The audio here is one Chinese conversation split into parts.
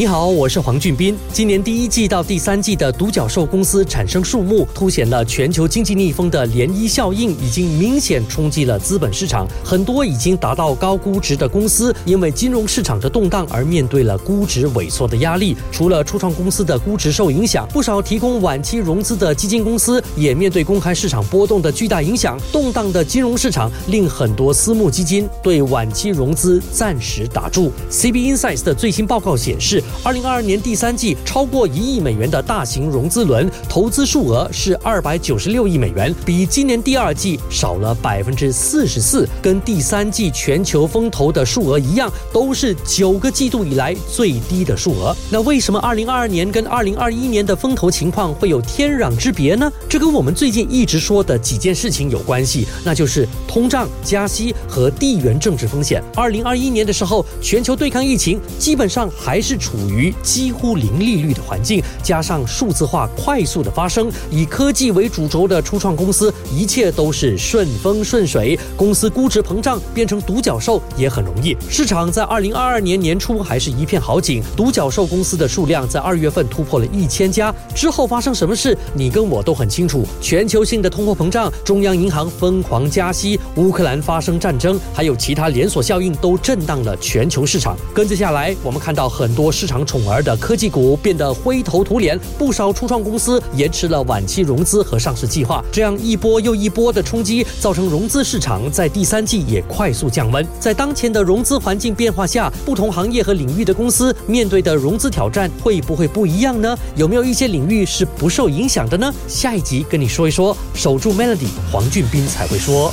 你好，我是黄俊斌。今年第一季到第三季的独角兽公司产生数目，凸显了全球经济逆风的涟漪效应已经明显冲击了资本市场。很多已经达到高估值的公司，因为金融市场的动荡而面对了估值萎缩的压力。除了初创公司的估值受影响，不少提供晚期融资的基金公司也面对公开市场波动的巨大影响。动荡的金融市场令很多私募基金对晚期融资暂时打住。CB Insights 的最新报告显示。二零二二年第三季，超过一亿美元的大型融资轮投资数额是二百九十六亿美元，比今年第二季少了百分之四十四，跟第三季全球风投的数额一样，都是九个季度以来最低的数额。那为什么二零二二年跟二零二一年的风投情况会有天壤之别呢？这跟我们最近一直说的几件事情有关系，那就是通胀、加息和地缘政治风险。二零二一年的时候，全球对抗疫情，基本上还是。处处于几乎零利率的环境，加上数字化快速的发生，以科技为主轴的初创公司，一切都是顺风顺水。公司估值膨胀变成独角兽也很容易。市场在二零二二年年初还是一片好景，独角兽公司的数量在二月份突破了一千家。之后发生什么事，你跟我都很清楚。全球性的通货膨胀，中央银行疯狂加息，乌克兰发生战争，还有其他连锁效应都震荡了全球市场。跟着下来，我们看到很多。市场宠儿的科技股变得灰头土脸，不少初创公司延迟了晚期融资和上市计划，这样一波又一波的冲击，造成融资市场在第三季也快速降温。在当前的融资环境变化下，不同行业和领域的公司面对的融资挑战会不会不一样呢？有没有一些领域是不受影响的呢？下一集跟你说一说。守住 Melody，黄俊斌才会说。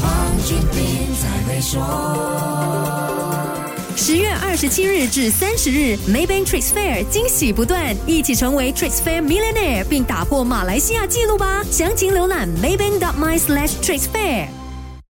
十月二十七日至三十日，Maybank Trades Fair 惊喜不断，一起成为 Trades Fair Millionaire，并打破马来西亚纪录吧！详情浏览 maybank.my/slash tricks fair。